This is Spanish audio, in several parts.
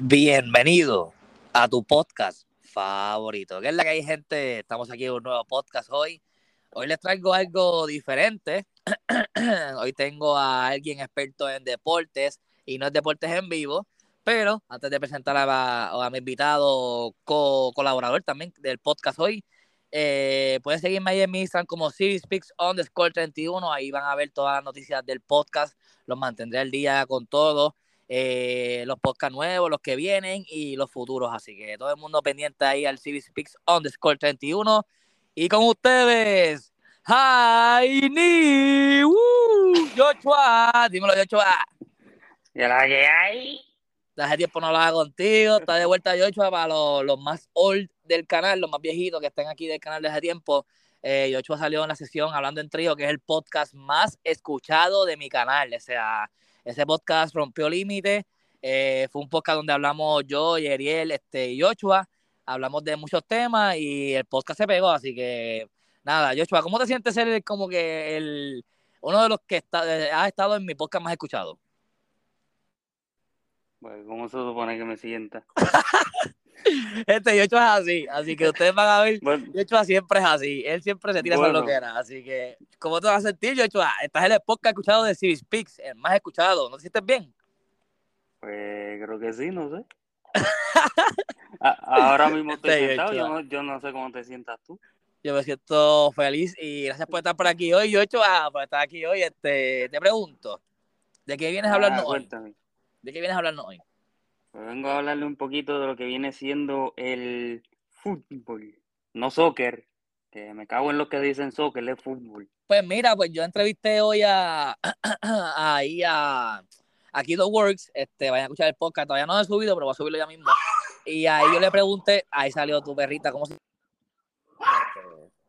Bienvenido a tu podcast favorito. ¿Qué es la que hay, gente? Estamos aquí en un nuevo podcast hoy. Hoy les traigo algo diferente. hoy tengo a alguien experto en deportes y no es deportes en vivo. Pero antes de presentar a, mi invitado, co-colaborador también del podcast hoy, eh, pueden seguirme ahí en mi Instagram como Speaks Score 31. Ahí van a ver todas las noticias del podcast. Los mantendré al día con todo. Eh, los podcasts nuevos, los que vienen y los futuros. Así que todo el mundo pendiente ahí al CB Speaks Score 31. Y con ustedes, Jaini, uh, Joshua, dímelo Joshua. ¿Y la que hay? Hace tiempo no hablaba contigo, está de vuelta Joshua para los, los, más old del canal, los más viejitos que estén aquí del canal de hace tiempo. Eh, salió en la sesión hablando en trío, que es el podcast más escuchado de mi canal. O sea, ese podcast rompió límites. Eh, fue un podcast donde hablamos yo y Ariel este, y Joshua. Hablamos de muchos temas y el podcast se pegó. Así que, nada, Joshua, ¿cómo te sientes ser como que el, uno de los que está, ha estado en mi podcast más escuchado? Pues, ¿cómo se supone que me sienta? Este Yochoa es así, así que ustedes van a ver, bueno, Yochoa siempre es así, él siempre se tira bueno. esa loquera, así que, ¿cómo te vas a sentir, Yochoa? Estás en el podcast escuchado de Civis Speaks, el más escuchado, ¿no te sientes bien? Pues creo que sí, no sé. Ahora mismo estoy sí, sentado, yo no, yo no, sé cómo te sientas tú. Yo me siento feliz y gracias por estar por aquí hoy, Yochoa, por estar aquí hoy. Este, te pregunto, ¿de qué vienes a hablarnos ah, hoy? ¿De qué vienes a hablarnos hoy? Pues vengo a hablarle un poquito de lo que viene siendo el fútbol, no soccer, que me cago en lo que dicen soccer, es fútbol. Pues mira, pues yo entrevisté hoy a ahí a aquí The Works, este, vayan a escuchar el podcast, todavía no lo he subido, pero voy a subirlo ya mismo. Y ahí yo le pregunté, ahí salió tu perrita, ¿cómo se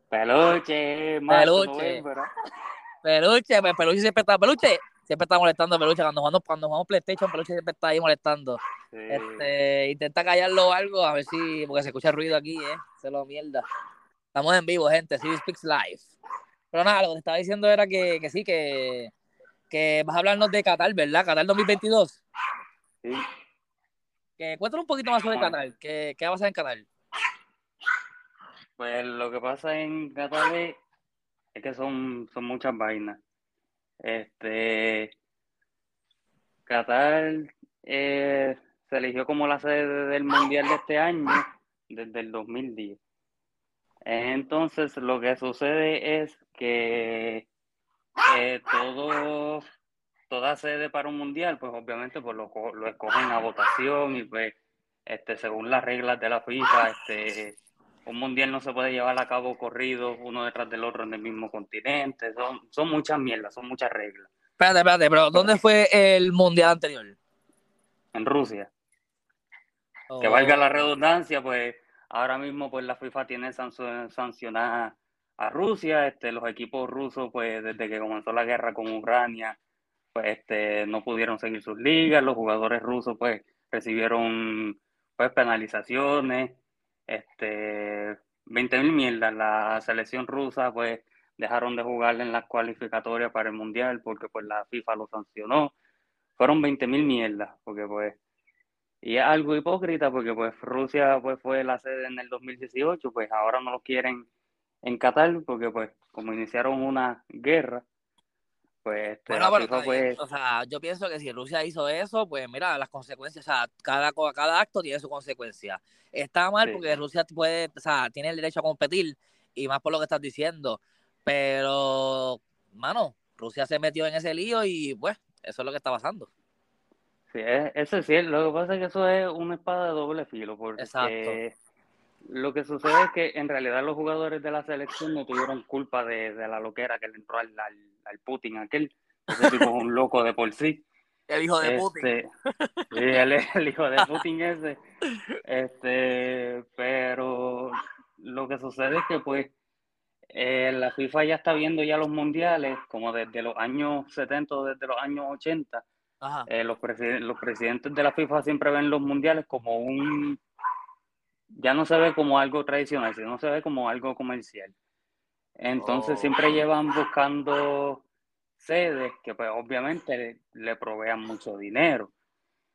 Peluche, peluche. Peluche, pues peluche siempre está, peluche, siempre está molestando a Peluche. Cuando jugamos, cuando jugamos PlayStation, Peluche siempre está ahí molestando. Sí. Este, intenta callarlo o algo, a ver si, porque se escucha ruido aquí, ¿eh? Se lo mierda. Estamos en vivo, gente, CB Speaks Live. Pero nada, lo que te estaba diciendo era que, que sí, que, que vas a hablarnos de Qatar, ¿verdad? Qatar 2022. Sí. Que, cuéntanos un poquito más sobre Qatar. ¿Qué, ¿Qué va a pasar en Qatar? Pues lo que pasa en Qatar es, es que son, son muchas vainas. Este, Qatar eh, se eligió como la sede del Mundial de este año desde el 2010. Entonces, lo que sucede es que eh, todo, toda sede para un mundial, pues obviamente pues lo, lo escogen a votación y pues este, según las reglas de la FIFA, este, un mundial no se puede llevar a cabo corrido uno detrás del otro en el mismo continente. Son, son muchas mierdas, son muchas reglas. Espérate, espérate, pero ¿dónde fue el mundial anterior? En Rusia. Oh. Que valga la redundancia, pues ahora mismo pues la FIFA tiene sancionada a Rusia, este, los equipos rusos pues desde que comenzó la guerra con Ucrania pues este, no pudieron seguir sus ligas, los jugadores rusos pues recibieron pues penalizaciones, este, 20 mil mierdas. La selección rusa, pues, dejaron de jugar en las cualificatorias para el Mundial porque, pues, la FIFA lo sancionó. Fueron 20 mil mierdas, porque, pues, y es algo hipócrita porque, pues, Rusia, pues, fue la sede en el 2018, pues, ahora no lo quieren en Qatar porque, pues, como iniciaron una guerra, pues, este, bueno, pero pues... o sea, yo pienso que si Rusia hizo eso, pues mira, las consecuencias, o sea, cada, cada acto tiene su consecuencia. Está mal sí. porque Rusia puede, o sea, tiene el derecho a competir y más por lo que estás diciendo, pero, mano, Rusia se metió en ese lío y pues, eso es lo que está pasando. Sí, eso es cierto, lo que pasa es que eso es una espada de doble filo, porque Exacto. Lo que sucede es que en realidad los jugadores de la selección no tuvieron culpa de, de la loquera que le entró al, al al Putin aquel, ese tipo es un loco de por sí. El hijo de Putin. Este, sí, él es el hijo de Putin ese. Este, pero lo que sucede es que pues eh, la FIFA ya está viendo ya los mundiales como desde los años 70 o desde los años 80. Eh, los, presid los presidentes de la FIFA siempre ven los mundiales como un... Ya no se ve como algo tradicional, sino se ve como algo comercial. Entonces oh. siempre llevan buscando sedes que pues obviamente le, le, provean mucho dinero.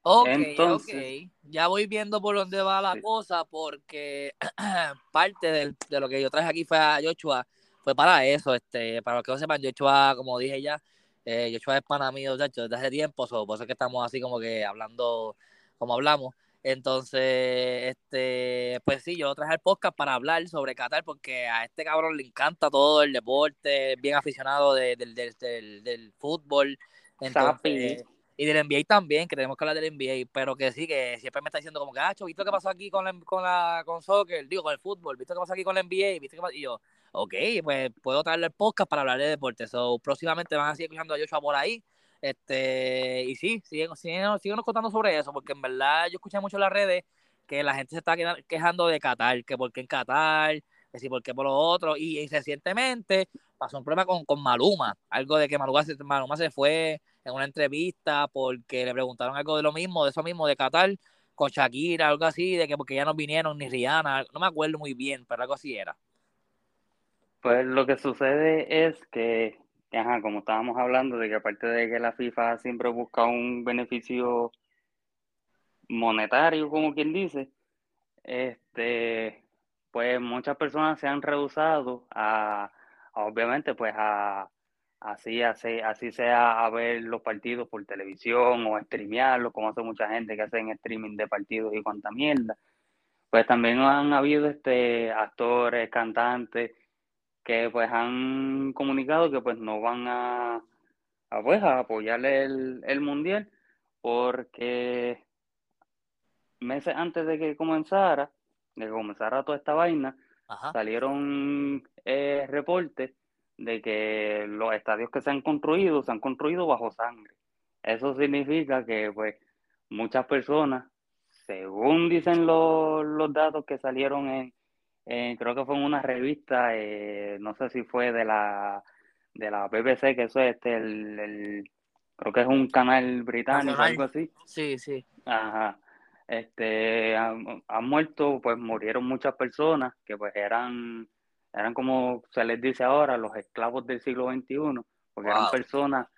Ok, Entonces, Ya voy viendo por dónde va la cosa, porque parte de lo que yo traje aquí fue a Joshua, fue para eso, este, para los que no sepan, Joshua, como dije ya, eh, Joshua es pana mío desde hace tiempo, por eso es que estamos así como que hablando como hablamos. Entonces, este, pues sí, yo traje el podcast para hablar sobre Qatar porque a este cabrón le encanta todo el deporte, bien aficionado del, del, del, fútbol. Entonces, y del NBA también, que tenemos que hablar del NBA, pero que sí, que siempre me está diciendo como que, ah, ¿viste lo que pasó aquí con la, con la con soccer? Digo, con el fútbol, ¿viste lo que pasó aquí con la NBA? ¿Viste Y yo, ok, pues puedo traerle el podcast para hablar de deporte. So, próximamente van a seguir escuchando a Joshua por ahí. Este, y sí, siguen, siguen contando sobre eso, porque en verdad yo escuché mucho en las redes que la gente se está quejando de Qatar, que por qué en Qatar, que sí, por qué por lo otro. Y, recientemente pasó un problema con, con Maluma, algo de que Maluma se, Maluma se fue en una entrevista porque le preguntaron algo de lo mismo, de eso mismo, de Qatar, con Shakira, algo así, de que porque ya no vinieron ni Rihanna, no me acuerdo muy bien, pero algo así era. Pues lo que sucede es que, ajá, como estábamos hablando, de que aparte de que la FIFA siempre busca un beneficio monetario, como quien dice, este, pues muchas personas se han rehusado a obviamente, pues a, así, así, así sea a ver los partidos por televisión o streamearlos, como hace mucha gente que hacen streaming de partidos y cuanta mierda. Pues también han habido este actores, cantantes que pues han comunicado que pues no van a, a pues a apoyar el, el mundial porque meses antes de que comenzara, de que comenzara toda esta vaina, salieron eh, reportes de que los estadios que se han construido se han construido bajo sangre. Eso significa que pues muchas personas, según dicen los, los datos que salieron en, creo que fue en una revista, eh, no sé si fue de la de la BBC, que eso es este, el, creo que es un canal británico, algo así. Sí, sí. Ajá. Este, han, han, muerto, pues murieron muchas personas que pues eran eran como se les dice ahora los esclavos del siglo XXI, porque eran personas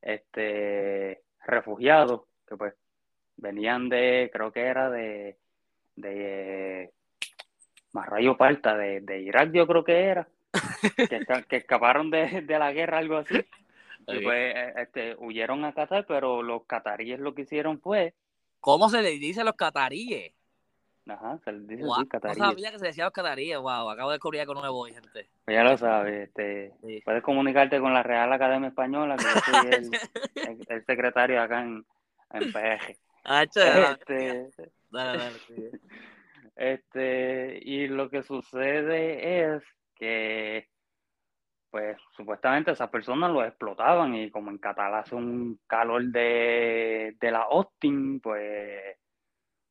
este, refugiados que pues venían de, creo que era de, de Marrayo Parta, de, de Irak yo creo que era, que, escaparon de, la guerra, algo así. Y pues este, huyeron a Qatar, pero los cataríes lo que hicieron fue... ¿Cómo se les dice a los cataríes? Ajá, se les dice wow, No sabía que se decía los cataríes, wow, acabo de descubrir algo nuevo, gente. Pues ya lo sabes, este, puedes comunicarte con la Real Academia Española, que yo soy el, el, secretario acá en, en PG. Ah, este, dale, dale, este, y lo que sucede es que, pues, supuestamente esas personas lo explotaban y como en Catalá hace un calor de, de la Austin, pues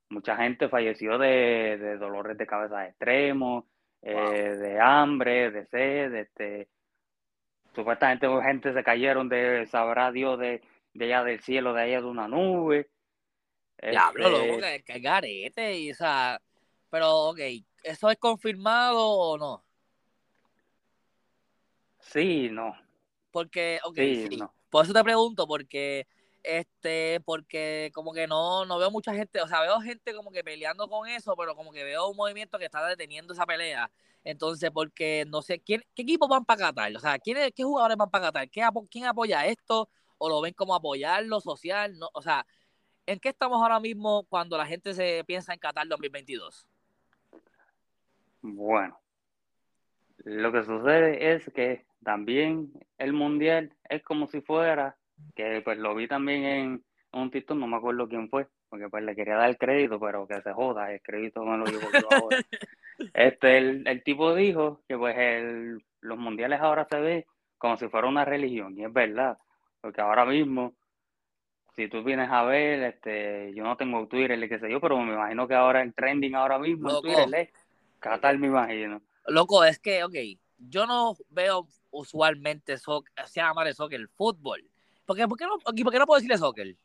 mucha gente falleció de, dolores de cabeza extremos, eh, de hambre, de sed, este, supuestamente gente se cayeron de, sabrá Dios, de, de allá del cielo, de allá de una nube. Diablo, este, loco, que, que garete, y, o sea, pero, ok, ¿eso es confirmado o no? Sí, no. Porque, ok, sí, No. Por eso te pregunto, porque este, porque como que no, no veo mucha gente, o sea, veo gente como que peleando con eso, pero como que veo un movimiento que está deteniendo esa pelea. Entonces, porque no sé, ¿quién, ¿qué equipos van para Qatar? O sea, ¿quién, ¿qué jugadores van para Qatar? ¿Quién apoya esto? ¿O lo ven como apoyarlo social? No, o sea, ¿en qué estamos ahora mismo cuando la gente se piensa en Qatar 2022? Bueno, lo que sucede es que también el mundial es como si fuera que pues lo vi también en un TikTok, no me acuerdo quién fue, porque pues le quería dar el crédito, pero que se joda, el crédito no lo digo yo ahora. Este, el, tipo dijo que pues el, los mundiales ahora se ve como si fuera una religión, y es verdad, porque ahora mismo, si tú vienes a ver, este, yo no tengo Twitter, qué sé yo, pero me imagino que ahora el trending ahora mismo en Twitter es Qatar, me imagino. Loco, es que, ok, yo no veo usualmente, so, se llama que el fútbol ¿Por qué, por qué, no, por qué no puedo decirle soccer?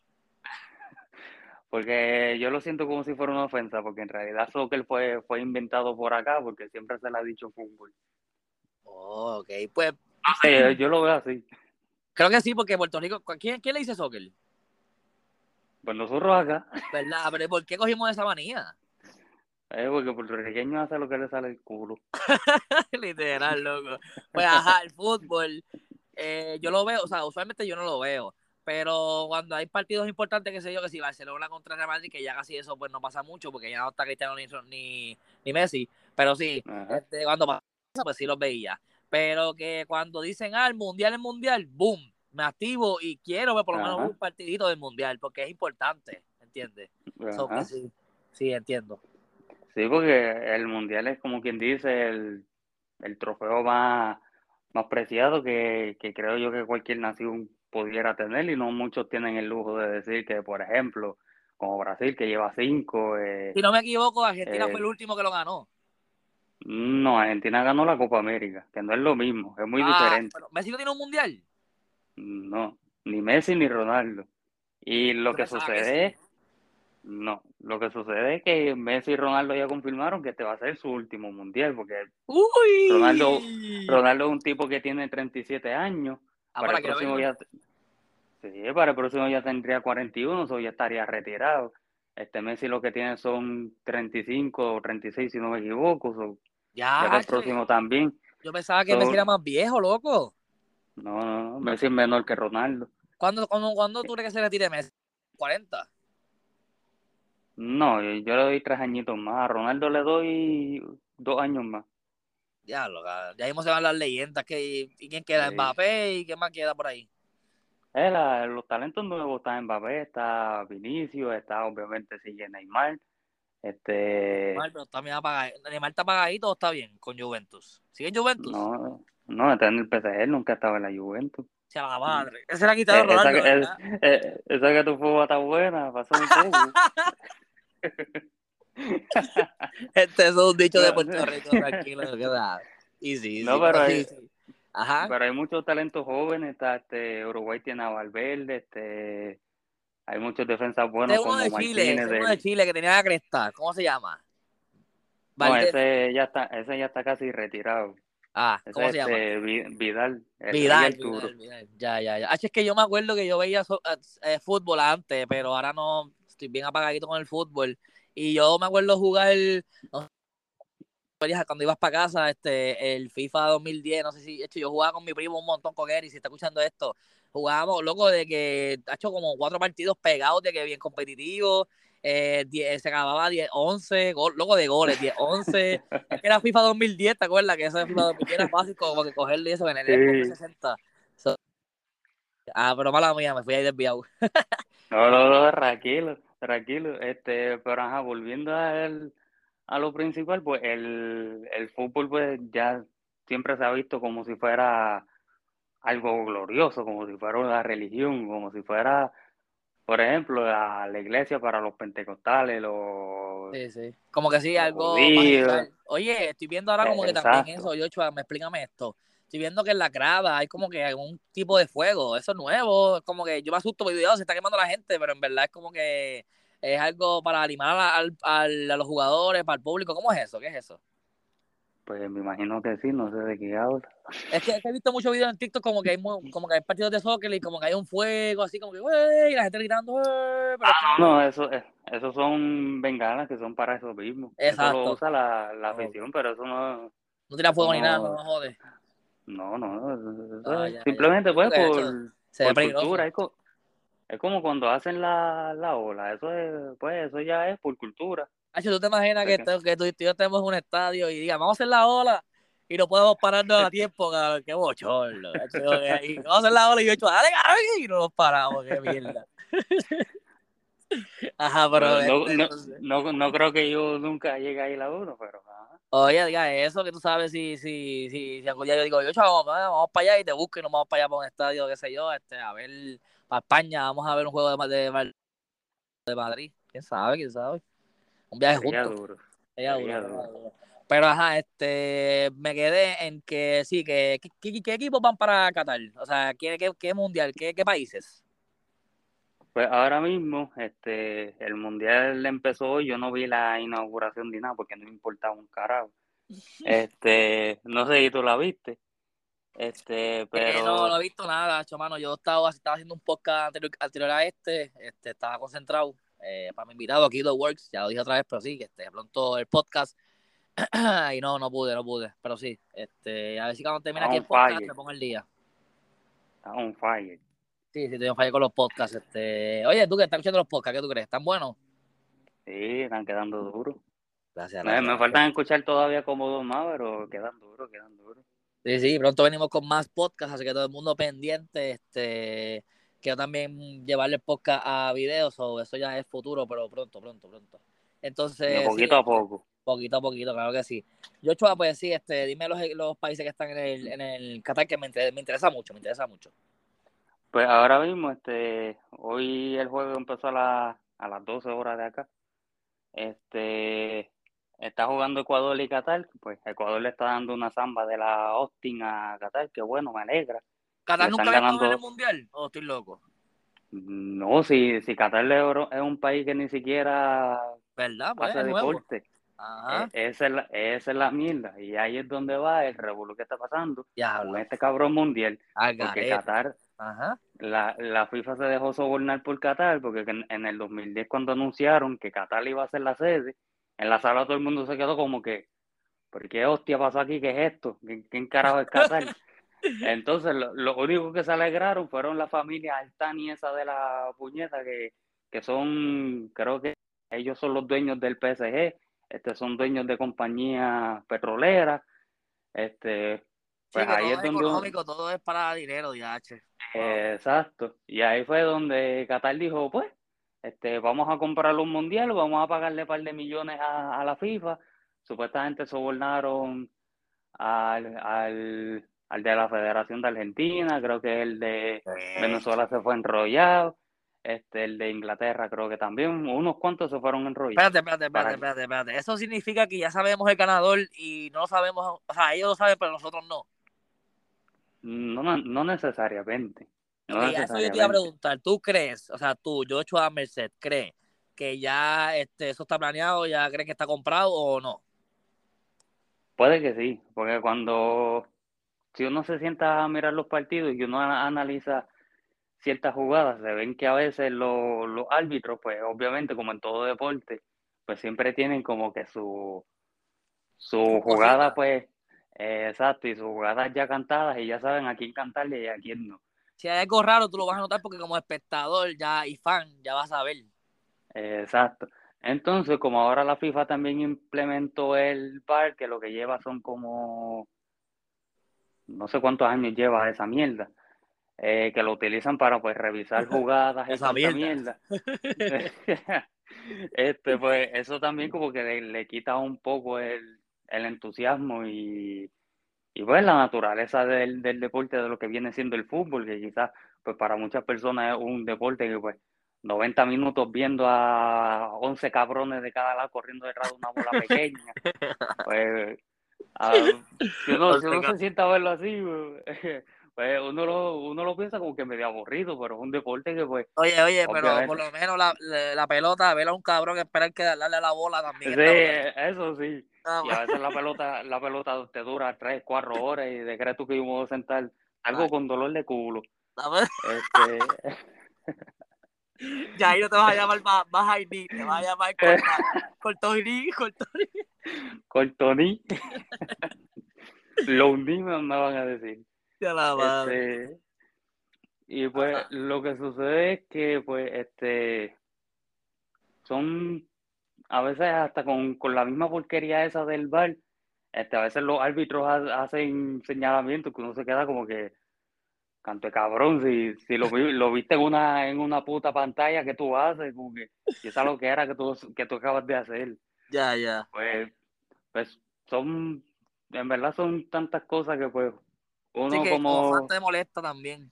Porque yo lo siento como si fuera una ofensa, porque en realidad soccer fue, fue inventado por acá, porque siempre se le ha dicho fútbol. Oh, ok, pues. yo lo veo así. Creo que sí, porque Puerto Rico. ¿Quién, quién le dice soccer? Pues nosotros acá. ¿Verdad? Pero ¿por qué cogimos esa manía? Eh, porque puertorriqueño hace lo que le sale el culo. Literal, loco. Pues ajá, el fútbol, eh, yo lo veo, o sea, usualmente yo no lo veo. Pero cuando hay partidos importantes, que sé yo, que si Barcelona contra Real Madrid, que ya casi eso pues no pasa mucho, porque ya no está Cristiano ni, ni, Messi. Pero sí, este, cuando pasa, pues sí los veía. Pero que cuando dicen, ah, el mundial, el mundial, boom, me activo y quiero ver por lo menos un partidito del mundial, porque es importante, ¿entiendes? sí, sí, entiendo. Sí, porque el mundial es como quien dice el, trofeo más, más preciado que, creo yo que cualquier nación pudiera tener y no muchos tienen el lujo de decir que, por ejemplo, como Brasil que lleva cinco. Eh, si no me equivoco, Argentina fue el eh, último que lo ganó. No, Argentina ganó la Copa América, que no es lo mismo, es muy ah, diferente. ¿Messi no tiene un mundial? No, ni Messi ni Ronaldo. Y lo que sucede es no, lo que sucede es que Messi y Ronaldo ya confirmaron que este va a ser su último mundial, porque Ronaldo, Ronaldo es un tipo que tiene 37 años. Ah, para, el próximo ya, sí, para el próximo ya tendría 41, o ya estaría retirado. Este Messi lo que tiene son 35 o 36, si no me equivoco. ya, el próximo también. Yo pensaba que Messi era más viejo, loco. No, no, no, Messi es menor que Ronaldo. ¿Cuándo, cuándo, cuándo tú crees que se retire Messi? ¿40? No, yo le doy tres añitos más. A Ronaldo le doy dos años más. Ya, lo, ya mismo se van las leyendas. Que, ¿Y quién queda? Mbappé y qué más queda por ahí. Eh, los talentos nuevos están Mbappé, está Vinicio, está obviamente sigue Neymar. Este... Neymar, pero está Neymar está apagadito o está bien con Juventus. ¿Sigue en Juventus? No, no, está en el PSG, nunca estaba en la Juventus. Se la madre. Ese era quitado eh, Ronaldo. Esa, eh, esa, que tu fútbol está buena, pasó un poco. este es un dicho de Puerto Rico, tranquilo, Y sí, no, pero, hay, Ajá. pero hay muchos talentos jóvenes, está este Uruguay tiene a Valverde, este hay muchos defensas buenos como de Chile, uno de Chile que tenía la cresta, ¿cómo se llama? No, ese ya está, ese ya está casi retirado. Ah, ¿cómo se llama? Este, Vidal. Vidal, Vidal, Ya, ya, ya. es que yo me acuerdo que yo veía eh, fútbol antes, pero ahora no, estoy bien apagadito con el fútbol. Y yo me acuerdo jugar, cuando ibas para casa, este, el FIFA 2010, no sé si, hecho, yo jugaba con mi primo un montón con él, y si está escuchando esto, jugábamos, loco, de que ha hecho como cuatro partidos pegados, de que bien competitivo, eh, se acababa 10, 11, loco de goles, 10, 11, es que era FIFA 2010, ¿te acuerdas? Que eso de FIFA 2010 era fácil como que cogerle eso en el sí. 60. ah, pero mala mía, me fui ahí desviado. no, no, no, tranquilo. Tranquilo, este, pero ajá, volviendo a, el, a lo principal, pues el, el fútbol pues ya siempre se ha visto como si fuera algo glorioso, como si fuera una religión, como si fuera, por ejemplo, la, la iglesia para los pentecostales, los... Sí, sí. Como que sí, algo... Oye, estoy viendo ahora como que también eso, Yochoa, me explícame esto estoy viendo que en la grada hay como que algún tipo de fuego, eso es nuevo, es como que yo me asusto, porque se está quemando la gente, pero en verdad es como que es algo para animar a, los jugadores, para el público, ¿cómo es eso? ¿Qué es eso? Pues me imagino que sí, no sé de qué habla. Es que, he visto muchos videos en TikTok como que hay como que hay partidos de soccer y como que hay un fuego, así como que, güey, y la gente gritando, pero No, eso, eso son bengalas que son para eso mismo. Exacto. Eso lo usa la, la afición, pero eso no... No tira fuego ni nada, no, no jode. No, no, ah, simplemente pues por, cultura. Es, como cuando hacen la, la ola, eso es, pues eso ya es por cultura. ¿tú te imaginas que, que tú y yo tenemos un estadio y diga, vamos a hacer la ola y no podemos pararnos a tiempo, cabrón, qué bochorno. vamos a hacer la ola y yo he hecho, dale, cabrón, y no nos paramos, qué mierda. Ajá, pero... No, no, no, creo que yo nunca llegue ahí la uno, pero... Oye, diga eso, que tú sabes si, si, si, si algún día yo digo, yo, vamos, vamos para allá y te busco y nos vamos para allá para un estadio, qué sé yo, este, a ver, para España, vamos a ver un juego de, de, de Madrid. ¿Quién sabe? ¿Quién sabe? Un viaje juntos. Duro. duro. Pero ajá, este, me quedé en que sí, que ¿qué, qué equipos van para Qatar? O sea, ¿qué, qué, qué mundial? ¿Qué, ¿Qué países? Pues ahora mismo, este, el mundial empezó hoy, yo no vi la inauguración ni nada porque no me importaba un carajo. Este, no sé si tú la viste. Este, pero... no, no he visto nada, mano. Yo estaba, estaba haciendo un podcast anterior, a este, este, estaba concentrado eh, para mi invitado aquí, The Works, ya lo dije otra vez, pero sí, que este, pronto el podcast. y no, no pude, no pude, pero sí, este, a ver si cuando termine aquí el podcast me pongo el día. Está un fire. Sí, sí, tengo falla con los podcasts. Este... Oye, tú que estás escuchando los podcasts, ¿qué tú crees? ¿Están buenos? Sí, están quedando duros. Gracias. Me, me faltan escuchar todavía como dos más, pero quedan duros, quedan duros. Sí, sí, pronto venimos con más podcasts, así que todo el mundo pendiente. Este, quiero también llevarle el podcast a videos, o eso ya es futuro, pero pronto, pronto, pronto. Entonces. De poquito a poco. Poquito a poquito, claro que sí. Yo, Chua, pues sí, este, dime los, los países que están en el, en el Qatar, que me, me interesa mucho, me interesa mucho. Pues ahora mismo, este, hoy el juego empezó a, la, a las 12 horas de acá. Este, está jugando Ecuador y Qatar, pues Ecuador le está dando una zamba de la Austin a Qatar, que bueno, me alegra. ¿Qatar nunca ganando... en el Mundial? ¿O estoy loco? No, si, si Qatar es un país que ni siquiera ¿verdad? Pues, hace deporte. Ajá. E, esa, es la, esa es la mierda. Y ahí es donde va el revuelo que está pasando con este cabrón mundial. porque Qatar, La, la FIFA se dejó sobornar por Qatar, porque en, el 2010 cuando anunciaron que Qatar iba a ser la sede, en la sala todo el mundo se quedó como que, ¿por qué hostia pasó aquí? ¿Qué es esto? ¿Quién, carajo es Qatar? Entonces, lo, lo, único que se alegraron fueron la familia Altani esa de la puñeta, que, que son, creo que ellos son los dueños del PSG, este, son dueños de compañías petroleras, este, pues ahí es donde... económico, todo es para dinero, DH. Exacto. Y ahí fue donde Qatar dijo, pues, este, vamos a comprar un mundial, vamos a pagarle un par de millones a, la FIFA. Supuestamente sobornaron al, al, al, de la Federación de Argentina, creo que el de Venezuela se fue enrollado. Este, el de Inglaterra creo que también, unos cuantos se fueron enrollados. Espérate, espérate, espérate, espérate, espérate. Eso significa que ya sabemos el ganador y no sabemos, o sea, ellos lo saben, pero nosotros no. No, no, necesariamente. No Eso yo te iba a preguntar, ¿tú crees, o sea, tú, yo hecho a Merced, crees que ya este, eso está planeado, ya crees que está comprado o no? Puede que sí, porque cuando, si uno se sienta a mirar los partidos y uno analiza ciertas jugadas, se ven que a veces los, los árbitros, pues obviamente como en todo deporte, pues siempre tienen como que su, su jugada, pues, eh, exacto, y sus jugadas ya cantadas y ya saben a quién cantarle y a quién no. Si hay algo raro, tú lo vas a notar porque como espectador ya y fan ya vas a ver. exacto. Entonces, como ahora la FIFA también implementó el VAR, que lo que lleva son como no sé cuántos años lleva esa mierda, eh, que lo utilizan para pues revisar jugadas, esa mierda. este, pues eso también como que le quita un poco el, el entusiasmo y, y pues la naturaleza del, del, deporte de lo que viene siendo el fútbol, que quizás pues para muchas personas es un deporte que pues 90 minutos viendo a 11 cabrones de cada lado corriendo detrás de una bola pequeña, pues si uno, se sienta a verlo así, pues, pues uno lo, uno lo piensa como que medio aburrido, pero es un deporte que pues... Oye, oye, pero por lo menos la, la pelota, ver a un cabrón esperar que darle a la bola también. Sí, eso sí. Ah, y a veces la pelota, la pelota te dura tres, cuatro horas y de crees tú que yo me voy a sentar algo con dolor de culo. Este... ya ahí no te vas a llamar más, más te vas a llamar Cortoni, Cortoni. Cortoni. Los niños me van a decir. Este, y pues lo que sucede es que pues este son a veces hasta con, con la misma porquería esa del bar, este, a veces los árbitros hacen señalamientos que uno se queda como que canto de cabrón, si, si lo, lo viste en una, en una puta pantalla que tú haces, como que y es lo que era que tú, que tú acabas de hacer. Ya, ya. Pues, pues son, en verdad son tantas cosas que pues uno como... como te molesta también.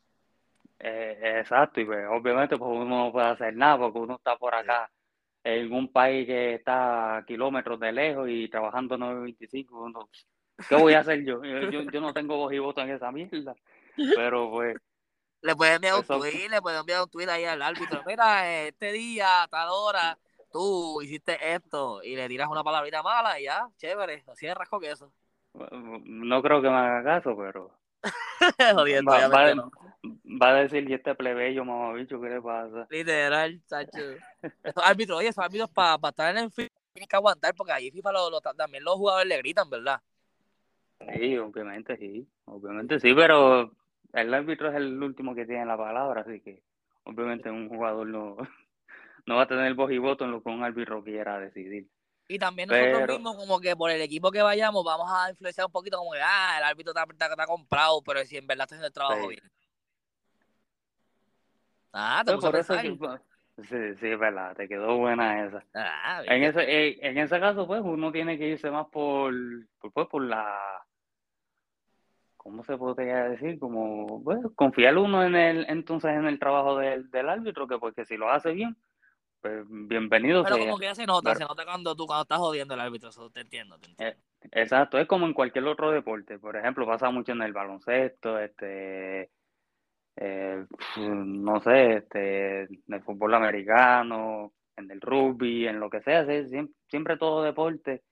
Eh, exacto, y pues obviamente pues uno no puede hacer nada porque uno está por acá en un país que está a kilómetros de lejos y trabajando 925. No, ¿Qué voy a hacer yo? yo? Yo no tengo voz y voto en esa mierda. Pero pues. Le puedes enviar un tweet, le puedes enviar un tweet ahí al árbitro. Mira, este día, tal hora, tú hiciste esto y le tiras una palabrita mala y ya, chévere, así es rasco que eso. No creo que me haga caso, pero. Jodiendo, va, va, va, a decir, y este plebeyo, mamabicho, ¿qué le pasa? Literal, chacho. Estos árbitros, oye, esos árbitros para estar en el FIFA tienen que aguantar, porque ahí FIFA lo, también los jugadores le gritan, ¿verdad? Sí, obviamente sí, obviamente sí, pero el árbitro es el último que tiene la palabra, así que obviamente un jugador no, no va a tener voz y voto en lo que un árbitro quiera decidir. Y también nosotros mismos, como que por el equipo que vayamos, vamos a influenciar un poquito, como que, ah, el árbitro está, está, comprado, pero si en verdad está haciendo el trabajo bien. Ah, te por eso Sí, sí, es verdad, te quedó buena esa. Ah, en, ese, eh, en ese caso, pues, uno tiene que irse más por, por, pues, por la ¿cómo se podría decir? Como, bueno, confiar uno en el, entonces en el trabajo del, del árbitro, que porque si lo hace bien, pues bienvenido Pero como que ya se nota, se nota cuando tú cuando estás jodiendo el árbitro, eso te entiendo, te entiendo. Eh, exacto, es como en cualquier otro deporte, por ejemplo, pasa mucho en el baloncesto, este, eh, no sé, este, en el fútbol americano, en el rugby, en lo que sea, siempre, siempre todo deporte,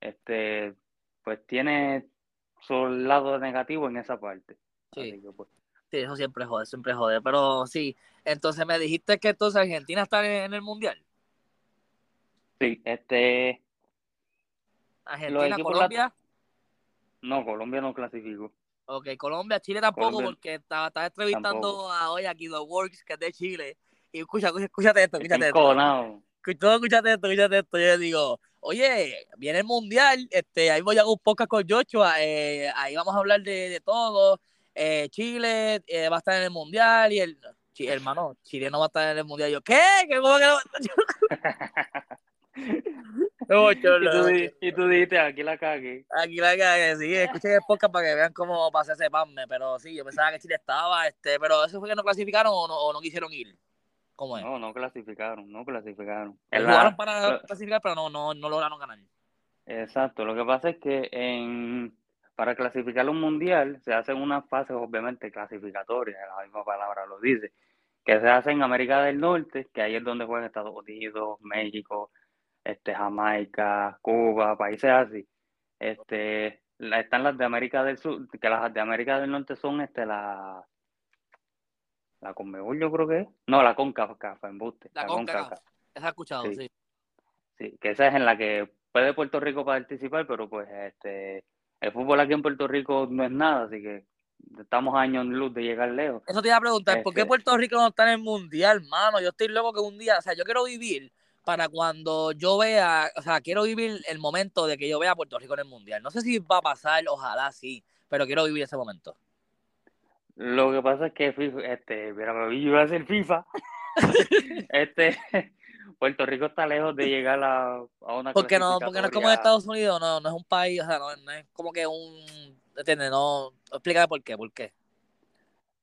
este, pues tiene su lado negativo en esa parte. Pues. Sí. eso siempre jode, siempre jode. Pero sí, entonces me dijiste que entonces Argentina está en el Mundial. Sí, este... Argentina, Colombia. No, Colombia no clasificó. Ok, Colombia, Chile tampoco, porque estaba, estaba entrevistando a hoy aquí The Works, que es de Chile. Y escucha, escucha, escúchate esto, escúchate esto. Todo, escúchate esto, escúchate esto. Yo digo, oye, viene el mundial, este, ahí voy a hacer un podcast con Joshua, eh, ahí vamos a hablar de, de todo. Eh, Chile eh, va a estar en el mundial y el hermano, Chile no va a estar en el mundial. Yo, ¿qué? ¿Qué cómo que no? y, tú, dijiste, aquí la cagué. Aquí la cagué, sí, escuchen el podcast para que vean cómo pasé ese panme, pero sí, yo pensaba que Chile estaba, este, pero eso fue que no clasificaron o no, o no quisieron ir. ¿Cómo es? No, no clasificaron, no clasificaron. Jugaron para clasificar, pero no, no, no lograron ganar. Exacto, lo que pasa es que en, para clasificar un mundial se hacen unas fases obviamente clasificatorias, la misma palabra lo dice, que se hacen en América del Norte, que ahí es donde juegan Estados Unidos, México, este, Jamaica, Cuba, países así. Este, están las de América del Sur, que las de América del Norte son este, la, la Conmebol, yo creo que es. No, la CONCACAF, embuste. La, la CONCACAF. Esa escuchado, sí. sí. que esa es en la que puede Puerto Rico participar, pero pues este el fútbol aquí en Puerto Rico no es nada, así que estamos años en luz de llegar lejos. Eso te iba a preguntar, ¿por qué este Puerto Rico no está en el mundial, mano? Yo estoy loco que un día, o sea, yo quiero vivir para cuando yo vea, o sea, quiero vivir el momento de que yo vea a Puerto Rico en el mundial. No sé si va a pasar, ojalá sí, pero quiero vivir ese momento. Lo que pasa es que este, mira, yo iba a ser FIFA. este, Puerto Rico está lejos de llegar a, a una porque no Porque no es como Estados Unidos, no, no es un país, o sea, no, es como que un, ¿entiendes? No, explícame por qué, por qué.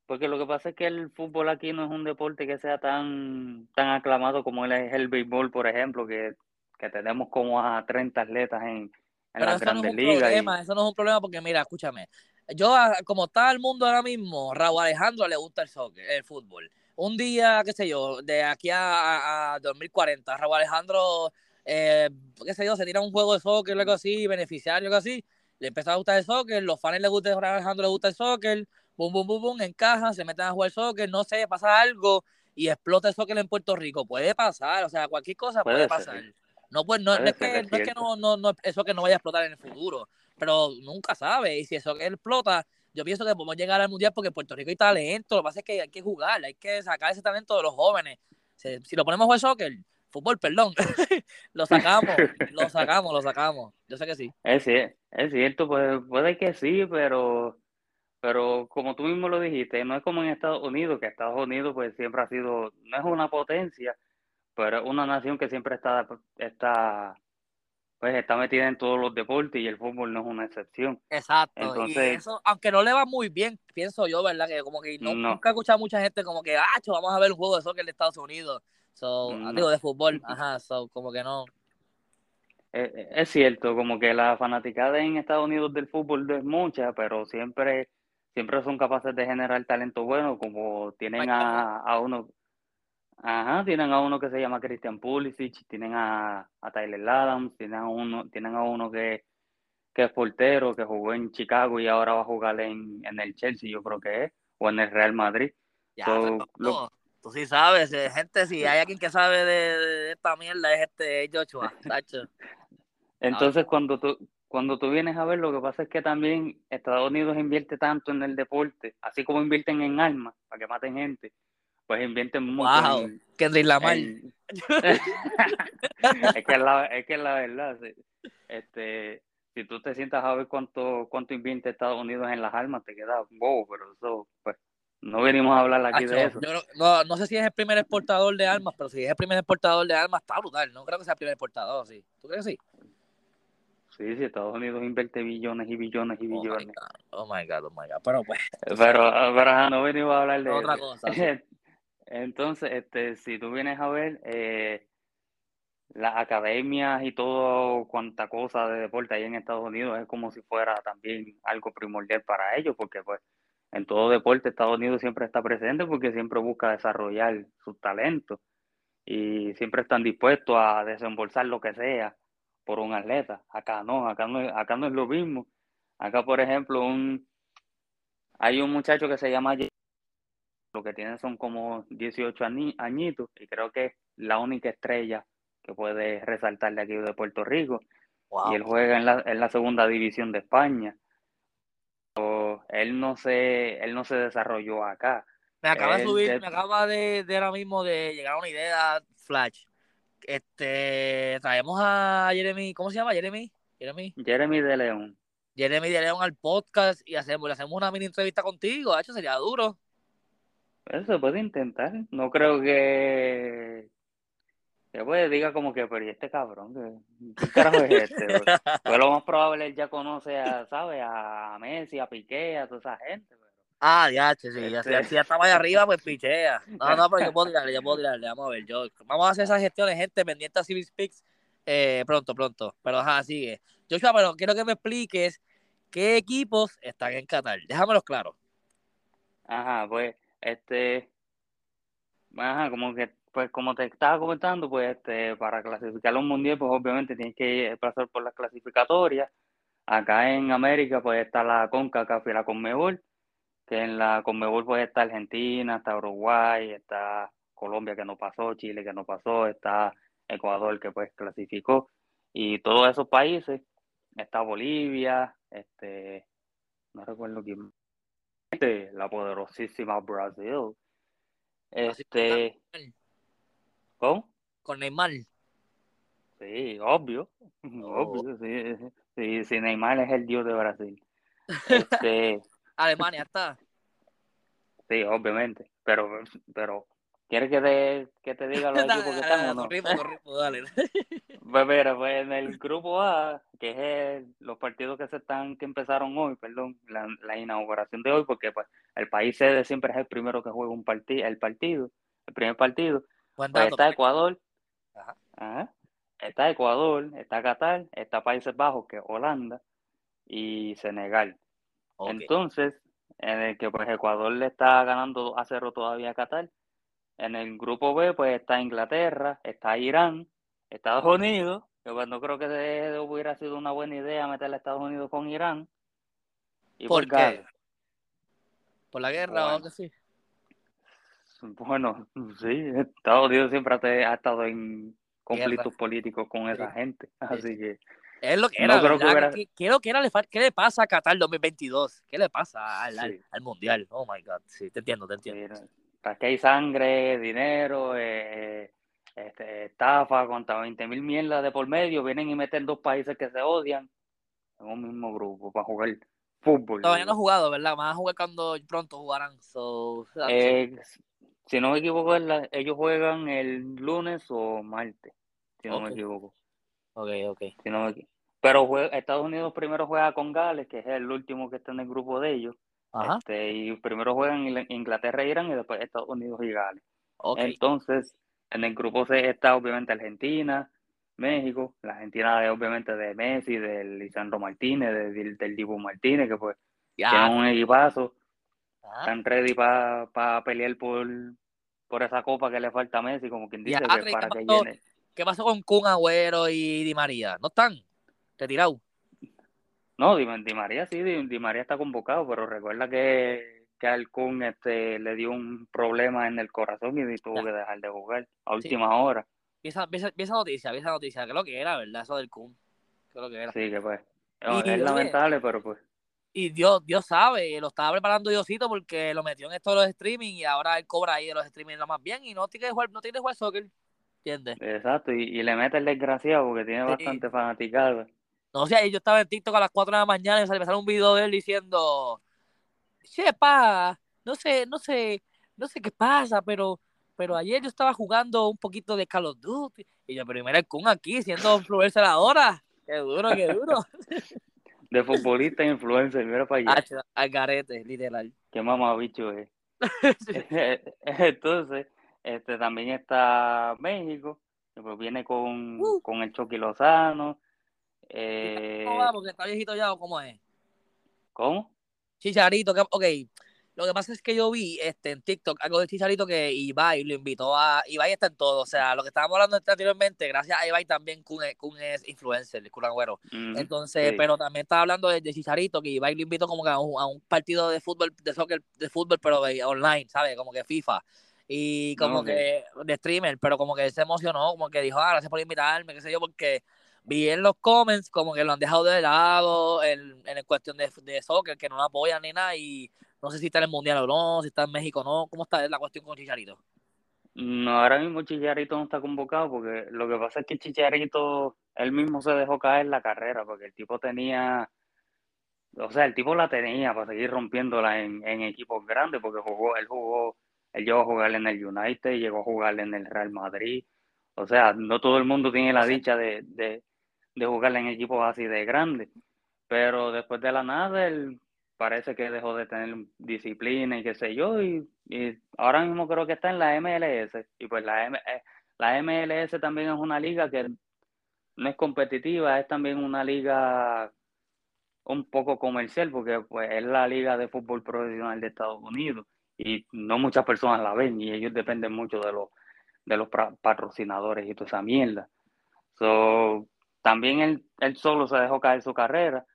Porque lo que pasa es que el fútbol aquí no es un deporte que sea tan, tan aclamado como es el béisbol, por ejemplo, que, que tenemos como a 30 atletas en, en las grandes ligas. Eso no es un problema porque, mira, escúchame, yo, como está el mundo ahora mismo, Raúl Alejandro le gusta el soccer, el fútbol. Un día, qué sé yo, de aquí a, a 2040, Raúl Alejandro, eh, qué sé yo, se tira un juego de soccer, algo así, beneficiario, algo así, le empezó a gustar el soccer, los fans le gusta Raúl Alejandro, le gusta el soccer, bum, bum, bum, bum, encajan, se meten a jugar soccer, no sé, pasa algo y explota el soccer en Puerto Rico. Puede pasar, o sea, cualquier cosa puede, pasar. No, pues, no, es que, no es que no, no, no, eso que no vaya a explotar en el futuro pero nunca sabe. Y si eso explota, yo pienso que podemos llegar al mundial porque Puerto Rico hay talento. Lo que pasa es que hay que jugar, hay que sacar ese talento de los jóvenes. Si, lo ponemos a jugar soccer, fútbol, perdón, lo sacamos, lo sacamos, lo sacamos. Yo sé que sí. Es, es cierto, pues, puede que sí, pero pero como tú mismo lo dijiste, no es como en Estados Unidos, que Estados Unidos pues siempre ha sido, no es una potencia, pero es una nación que siempre está, está pues está metida en todos los deportes y el fútbol no es una excepción. Exacto. Entonces, y eso, aunque no le va muy bien, pienso yo, ¿verdad? Que como que nunca he escuchado mucha gente como que, ah, vamos a ver un juego de soccer de Estados Unidos. So, Digo, de fútbol, ajá, so, como que no. Es, eh, es, cierto, como que la fanaticada en Estados Unidos del fútbol es mucha, pero siempre, siempre son capaces de generar talento bueno, como tienen a, a uno Ajá, tienen a uno que se llama Christian Pulisic, tienen a, a Tyler Adams, tienen a uno, tienen a uno que, que es portero, que jugó en Chicago y ahora va a jugar en, en el Chelsea, yo creo que es, o en el Real Madrid. Ya, tú sí sabes, eh, gente, si hay alguien que sabe de, esta mierda es este Joshua, Entonces, cuando tú, cuando tú vienes a ver, lo que pasa es que también Estados Unidos invierte tanto en el deporte, así como invierten en armas para que maten gente, pues invierten mucho. ¡Wow! En, Kendrick Lamar. es, que la, es que la verdad, este, si tú te sientas a ver cuánto, cuánto invierte Estados Unidos en las armas, te quedas wow, pero eso, pues, no venimos a hablar aquí de eso. no, no sé si es el primer exportador de armas, pero si es el primer exportador de armas, está brutal. No creo que sea el primer exportador, ¿sí? ¿Tú crees que sí? Sí, sí, Estados Unidos invierte billones y billones y oh billones. Oh my God, oh my God, Pero pues. Pero, pero no venimos a hablar de otra cosa. Entonces, este, si tú vienes a ver eh, las academias y todo cuanta cosa de deporte ahí en Estados Unidos, es como si fuera también algo primordial para ellos, porque pues en todo deporte Estados Unidos siempre está presente porque siempre busca desarrollar sus talentos y siempre están dispuestos a desembolsar lo que sea por un atleta. Acá no, acá no, acá no es lo mismo. Acá, por ejemplo, un hay un muchacho que se llama lo que tiene son como 18 añitos y creo que es la única estrella que puede resaltar de aquí de Puerto Rico. Y él juega en la, en la segunda división de España él no se, él no se desarrolló acá. Me acaba de subir, me acaba de, de, ahora mismo de llegar a una idea flash. Este, traemos a Jeremy, ¿cómo se llama? Jeremy, Jeremy. Jeremy de León. Jeremy de León al podcast y hacemos, le hacemos una mini entrevista contigo, hecho sería duro. Eso se puede intentar. No creo que Después diga como que, pero ¿y este cabrón? ¿Qué, carajo es este? pues lo más probable él ya conoce a, ¿sabes? A Messi, a Piqué, a toda esa gente. Ah, ya, sí, ya, si, ya estaba ahí arriba, pues pichea. No, no, pero yo puedo tirarle, yo puedo tirarle, vamos a ver. Yo, vamos a hacer esas gestiones, gente, pendiente a Civil Speaks, eh, pronto, pronto. Pero ajá, sigue. Joshua, pero quiero que me expliques qué equipos están en Qatar. Déjamelos claro. Ajá, pues, este, ajá, como que pues como te estaba comentando, pues este, para clasificar a un mundial, pues obviamente tienes que pasar por las clasificatorias. Acá en América, pues está la CONCACAF y la CONMEBOL, que en la CONMEBOL pues está Argentina, está Uruguay, está Colombia que no pasó, Chile que no pasó, está Ecuador que pues clasificó, y todos esos países, está Bolivia, este, no recuerdo quién, la poderosísima Brasil, este, ¿Cómo? Con Neymar. Sí, obvio. Obvio, sí, sí, sí, Neymar es el dios de Brasil. Este... Alemania está. Sí, obviamente. Pero, pero ¿quieres que te, que te diga los equipos que están o no? dale. Pues mira, pues en el grupo A, que es los partidos que se están, que empezaron hoy, perdón, la, la inauguración de hoy, porque pues el país sede siempre es el primero que juega un partido, el partido, el primer partido. Pues está Ecuador. Está Ecuador, está Qatar, está Países Bajos, que es Holanda, y Senegal. Entonces, en el que pues Ecuador le está ganando a cero todavía a Qatar. En el grupo B, pues está Inglaterra, está Irán, Estados Unidos, que pues no creo que hubiera sido una buena idea meterle a Estados Unidos con Irán. Y ¿Por qué? ¿Por la guerra o algo así? Bueno, sí, Estados Unidos siempre ha, estado en conflictos políticos con esa gente, así que... Es lo que era, ¿Qué, ¿Qué, le pasa a Qatar 2022? ¿Qué le pasa al, Mundial? Oh, my God, sí, te entiendo, te entiendo. para que hay sangre, dinero, eh, este, estafa, contra 20 mil mierdas de por medio, vienen y meten dos países que se odian en un mismo grupo para jugar fútbol. Todavía no han jugado, ¿verdad? Van a jugar cuando pronto jugarán. So, eh, si no me equivoco, ellos juegan el lunes o martes, si no me equivoco. Ok, ok. pero Estados Unidos primero juega con Gales, que es el último que está en el grupo de ellos. Este, y primero juegan Inglaterra e Irán y después Estados Unidos y Gales. Entonces, en el grupo C está obviamente Argentina, México, la Argentina de, obviamente de Messi, del Lisandro Martínez, del, del Dibu Martínez, que pues tiene un equipazo. Están ready para pelear por, por esa copa que le falta a Messi, como quien dice, que para que llene. ¿Qué pasó con Kun Agüero y Di María? ¿No están retirados? No, Di, María sí, Di, María está convocado, pero recuerda que, que al Kun este, le dio un problema en el corazón y tuvo que dejar de jugar a última hora. Vi esa, noticia, vi esa noticia, que lo que era, ¿verdad? Eso del Kun. Lo que era. Sí, que pues. es lamentable, pero pues. Y Dios, Dios sabe, lo estaba preparando Diosito porque lo metió en esto de los streaming y ahora él cobra ahí de los streaming lo más bien y no tiene que jugar, no tiene que jugar soccer. ¿Entiendes? Exacto, y, le mete el desgraciado porque tiene bastante fanaticado. No sé, yo estaba en TikTok a las 4 de la mañana y me salió un video de él diciendo, pa, no sé, no sé, no sé qué pasa, pero, pero ayer yo estaba jugando un poquito de Call of Duty. Y yo, pero mira el Kun aquí siendo influencer ahora. Qué duro, qué duro. de futbolista influencer, mira para allá. al garete, literal. Qué mamabicho es. Entonces, este también está México, que pues viene con, uh. con el Chucky Lozano. Eh... ¿Cómo va? Porque está viejito ya o cómo es. ¿Cómo? Chicharito, que, ok, lo que pasa es que yo vi este, en TikTok algo de Chicharito que Ibai lo invitó a. Ibai está en todo. O sea, lo que estábamos hablando anteriormente, gracias a Ibai también Kun, es influencer, el Kun Agüero. Entonces, pero también estaba hablando de, Chicharito, que Ibai lo invitó como que a un, partido de fútbol, de soccer, de fútbol, pero online, ¿sabes? Como que FIFA. Y como que de streamer, pero como que se emocionó, como que dijo, ah, gracias por invitarme, qué sé yo, porque vi en los comments como que lo han dejado de lado en, en cuestión de, de soccer, que no lo apoyan ni nada, y no sé si está en el Mundial o no, si está en México o no. ¿Cómo está la cuestión con Chicharito? No, ahora mismo Chicharito no está convocado porque lo que pasa es que Chicharito, él mismo se dejó caer la carrera porque el tipo tenía, o sea, el tipo la tenía para seguir rompiéndola en, equipos grandes porque jugó, él jugó, él llegó a jugar en el United, llegó a jugar en el Real Madrid. O sea, no todo el mundo tiene la dicha de, de, de jugar en equipos así de grandes. Pero después de la nada, él parece que dejó de tener disciplina y qué sé yo, y, ahora mismo creo que está en la MLS, y pues la, eh, la MLS también es una liga que no es competitiva, es también una liga un poco comercial, porque pues es la liga de fútbol profesional de Estados Unidos, y no muchas personas la ven, y ellos dependen mucho de los, de los patrocinadores y toda esa mierda. So, también él, él solo se dejó caer su carrera,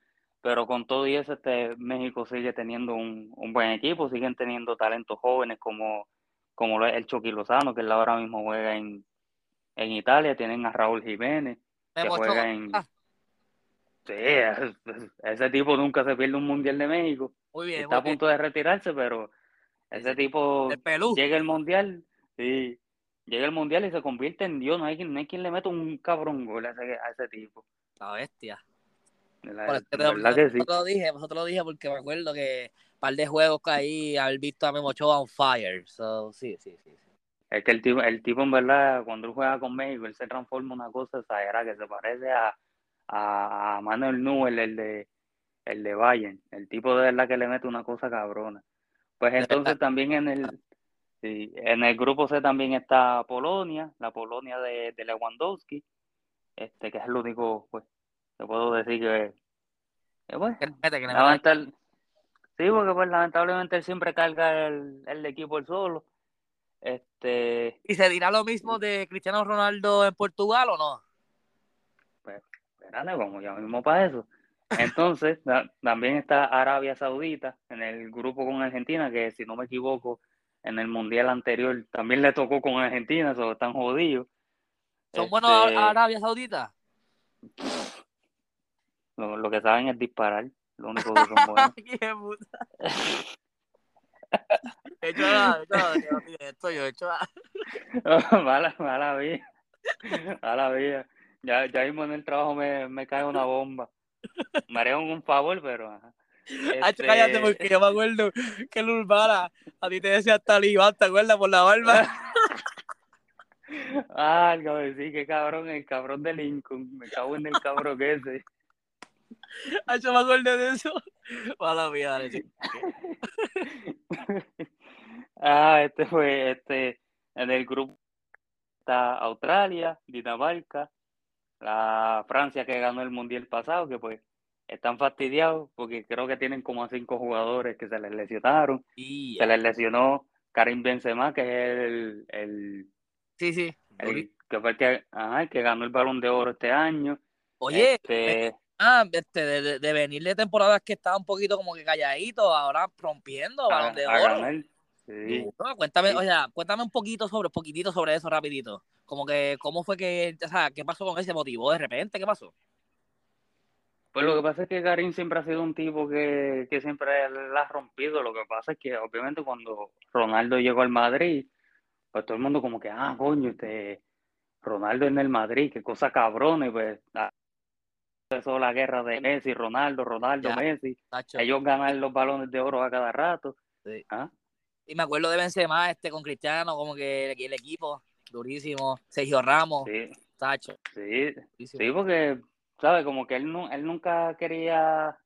pero con todo y eso, este, México sigue teniendo un, buen equipo, siguen teniendo talentos jóvenes como, como el Chucky Lozano, que él ahora mismo juega en, en Italia, tienen a Raúl Jiménez, que juega en... Sí, ese tipo nunca se pierde un Mundial de México. Muy bien, Está a punto de retirarse, pero ese tipo llega el Mundial, sí, llega el Mundial y se convierte en Dios, no hay, no hay quien le meta un cabrón gol a ese, a ese tipo. La bestia. La, que sí. lo dije, vosotros lo dije porque me acuerdo que un par de juegos ahí haber visto a Memo Ochoa on fire. So, sí, sí, sí, Es que el tipo, el tipo en verdad, cuando él juega con México, él se transforma en una cosa exagerada que se parece a, a, Manuel Newell, el de el de Bayern. El tipo de verdad que le mete una cosa cabrona. Pues entonces también en el sí, en el grupo C también está Polonia, la Polonia de, de Lewandowski, este que es el único pues te puedo decir que, pues, sí, porque pues lamentablemente él siempre carga el, el equipo el solo. Este... ¿Y se dirá lo mismo de Cristiano Ronaldo en Portugal o no? Pues, espérate, como ya mismo para eso. Entonces, también está Arabia Saudita en el grupo con Argentina, que si no me equivoco, en el mundial anterior también le tocó con Argentina, eso están jodidos. ¿Son buenos a este, Arabia Saudita? Lo, lo, que saben es disparar. Lo único que son buenos. ¡Qué puta! he hecho nada, he hecho yo he hecho mala, mala vida. Mala vida. Ya, ya mismo en el trabajo me, me cae una bomba. Me harían un favor, pero... Ajá. Este... cállate porque yo me acuerdo que el Urbana a ti te decía talibán, ¿te acuerdas? Por la barba. ah, sí, qué cabrón, el cabrón de Lincoln. Me cago en el cabrón que ese. Ay, yo me acuerdo de eso. Mala mía, Ah, este fue, este, en el grupo está Australia, Dinamarca, la Francia que ganó el mundial pasado, que pues están fastidiados porque creo que tienen como a cinco jugadores que se les lesionaron. Se les lesionó Karim Benzema, que es el, el sí, sí, que fue el que, que ganó el balón de oro este año. Oye, este Ah, este, de, de, venir de temporadas que estaba un poquito como que calladito, ahora rompiendo, balón de oro. Sí. cuéntame, o sea, cuéntame un poquito sobre, poquitito sobre eso rapidito. Como que, ¿cómo fue que, o sea, qué pasó con ese motivo de repente? ¿Qué pasó? Pues lo que pasa es que Karim siempre ha sido un tipo que, que siempre la ha rompido. Lo que pasa es que obviamente cuando Ronaldo llegó al Madrid, pues todo el mundo como que, ah, coño, este Ronaldo en el Madrid, qué cosa cabrona, y pues ah, empezó la guerra de Messi, Ronaldo, Ronaldo, Messi. Ellos ganan los balones de oro a cada rato. ¿Ah? Y me acuerdo de Benzema este con Cristiano, como que el, equipo, durísimo. Sergio Ramos, sí. Tacho. Sí, sí, porque, ¿sabes? Como que él, él nunca quería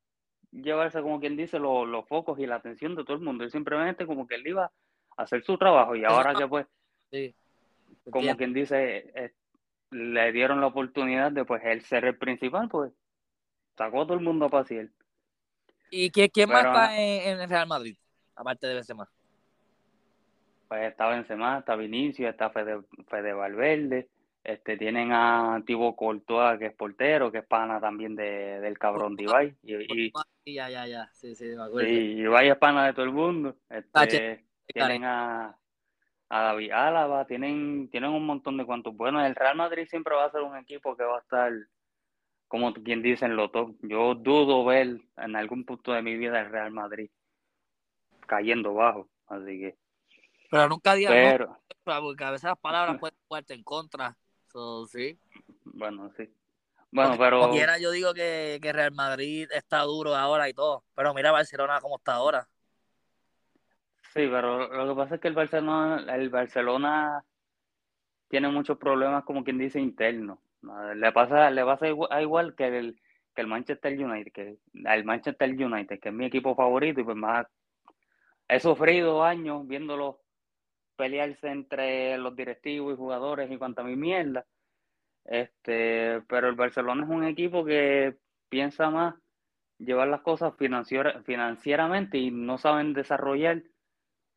llevarse, como quien dice, los, focos y la atención de todo el mundo. Él simplemente como que él iba a hacer su trabajo y ahora que pues, como quien dice, eh, le dieron la oportunidad de pues él ser el principal, pues sacó a todo el mundo a pasear. ¿Y quién, más está en, el Real Madrid? Aparte de Benzema. Pues está Benzema, está Vinicio, está Fede, Fede Valverde, este, tienen a Antiguo Courtois, que es portero, que es pana también de, del cabrón de Ibai. Y, ya, ya, ya, sí, sí, me acuerdo. Y Ibai es pana de todo el mundo. Este, tienen a, a David Álava, tienen, tienen un montón de cuantos. Bueno, el Real Madrid siempre va a ser un equipo que va a estar, como quien dice, en lo top. Yo dudo ver en algún punto de mi vida el Real Madrid cayendo bajo, así que. Pero nunca digas pero, porque a veces las palabras pueden jugarte en contra. Sí. Bueno, sí. Bueno, pero. Quiera, yo digo que, que Real Madrid está duro ahora y todo. Pero mira Barcelona cómo está ahora. Sí, pero lo que pasa es que el Barcelona, el Barcelona tiene muchos problemas, como quien dice, internos. Le pasa, le pasa igual, que el, que el Manchester United, que el Manchester United, que es mi equipo favorito, y pues más he sufrido años viéndolo pelearse entre los directivos y jugadores y cuanta mi mierda. Este, pero el Barcelona es un equipo que piensa más llevar las cosas financieramente y no saben desarrollar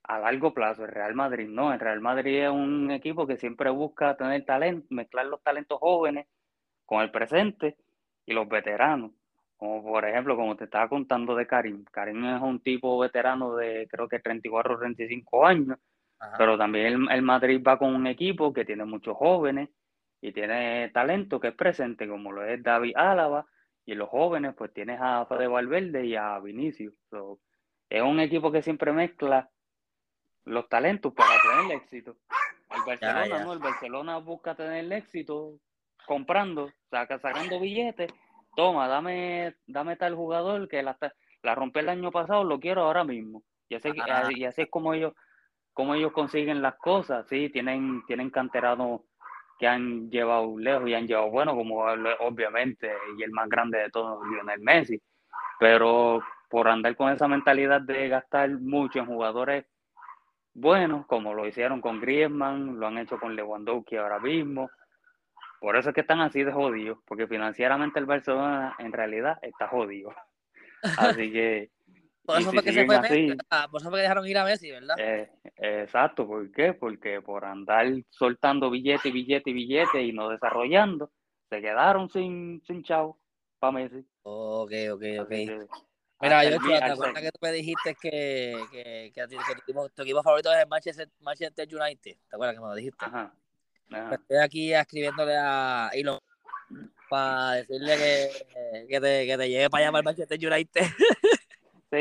a largo plazo. El Real Madrid no, el Real Madrid es un equipo que siempre busca tener talento, mezclar los talentos jóvenes con el presente y los veteranos. Como por ejemplo, como te estaba contando de Karim. Karim es un tipo veterano de creo que 34 o 35 años, pero también el, Madrid va con un equipo que tiene muchos jóvenes y tiene talento que es presente, como lo es David Álava, y los jóvenes pues tienes a Fede Valverde y a Vinicius. es un equipo que siempre mezcla los talentos para tener éxito. El Barcelona, ¿no? El Barcelona busca tener éxito comprando, saca, sacando billetes. Toma, dame, dame tal jugador que la, la rompe el año pasado, lo quiero ahora mismo. Y así, y así es como ellos, como ellos consiguen las cosas, sí, tienen, tienen canteranos que han llevado lejos y han llevado bueno, como obviamente, y el más grande de todos, Lionel Messi. Pero por andar con esa mentalidad de gastar mucho en jugadores bueno, como lo hicieron con Griezmann, lo han hecho con Lewandowski ahora mismo. Por eso es que están así de jodidos, porque financieramente el Barcelona en realidad está jodido. Así que. Por eso fue que se fue Messi, por eso fue que dejaron ir a Messi, ¿verdad? Eh, exacto, ¿por qué? Porque por andar soltando billete, billete, billete y no desarrollando, se quedaron sin, sin chavo para Messi. Ok, ok, ok. Mira, yo, ¿te acuerdas que tú me dijiste que, que, que, tu, equipo, favorito es el Manchester, Manchester, United? ¿Te acuerdas que me lo dijiste? Ajá. Pues estoy aquí escribiéndole a Elon para decirle que, que, te, que te lleve para allá para el Manchester United.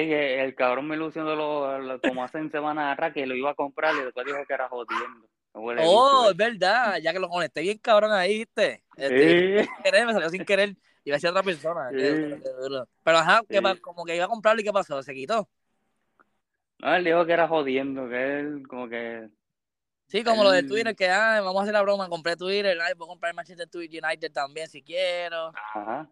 Sí, que el cabrón me ilusionó lo, como hace en semana atrás que lo iba a comprar y después dijo que era jodiendo. Oh, es verdad, ya que lo conecté bien cabrón ahí, ¿viste? Este, sí. querer, me salió sin querer. Iba a ser otra persona. Pero ajá, como que iba a comprarlo y ¿qué pasó? ¿Se quitó? No, él dijo que era jodiendo, que él como que... Sí, como lo de Twitter, que ah, vamos a hacer la broma, compré Twitter, ay, puedo comprar Manchester United también si quiero. Ajá.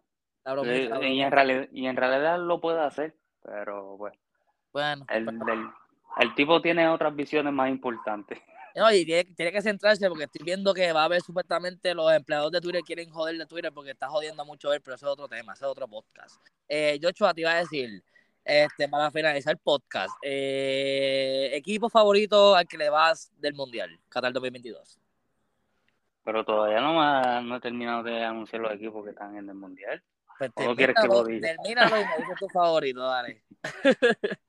Y, en realidad, y en realidad lo puede hacer, pero bueno. Bueno. El, el tipo tiene otras visiones más importantes. No, y tiene, que centrarse porque estoy viendo que va a haber supuestamente los empleados de Twitter quieren joder de Twitter porque está jodiendo mucho él, pero eso es otro tema, ese es otro podcast. Eh, Joshua, te iba a decir, este, para finalizar el podcast, eh, equipo favorito al que le vas del Mundial, Qatar 2022. Pero todavía no, no he terminado de anunciar los equipos que están en el Mundial. Pues termínalo, termínalo y me dices tu favorito, dale.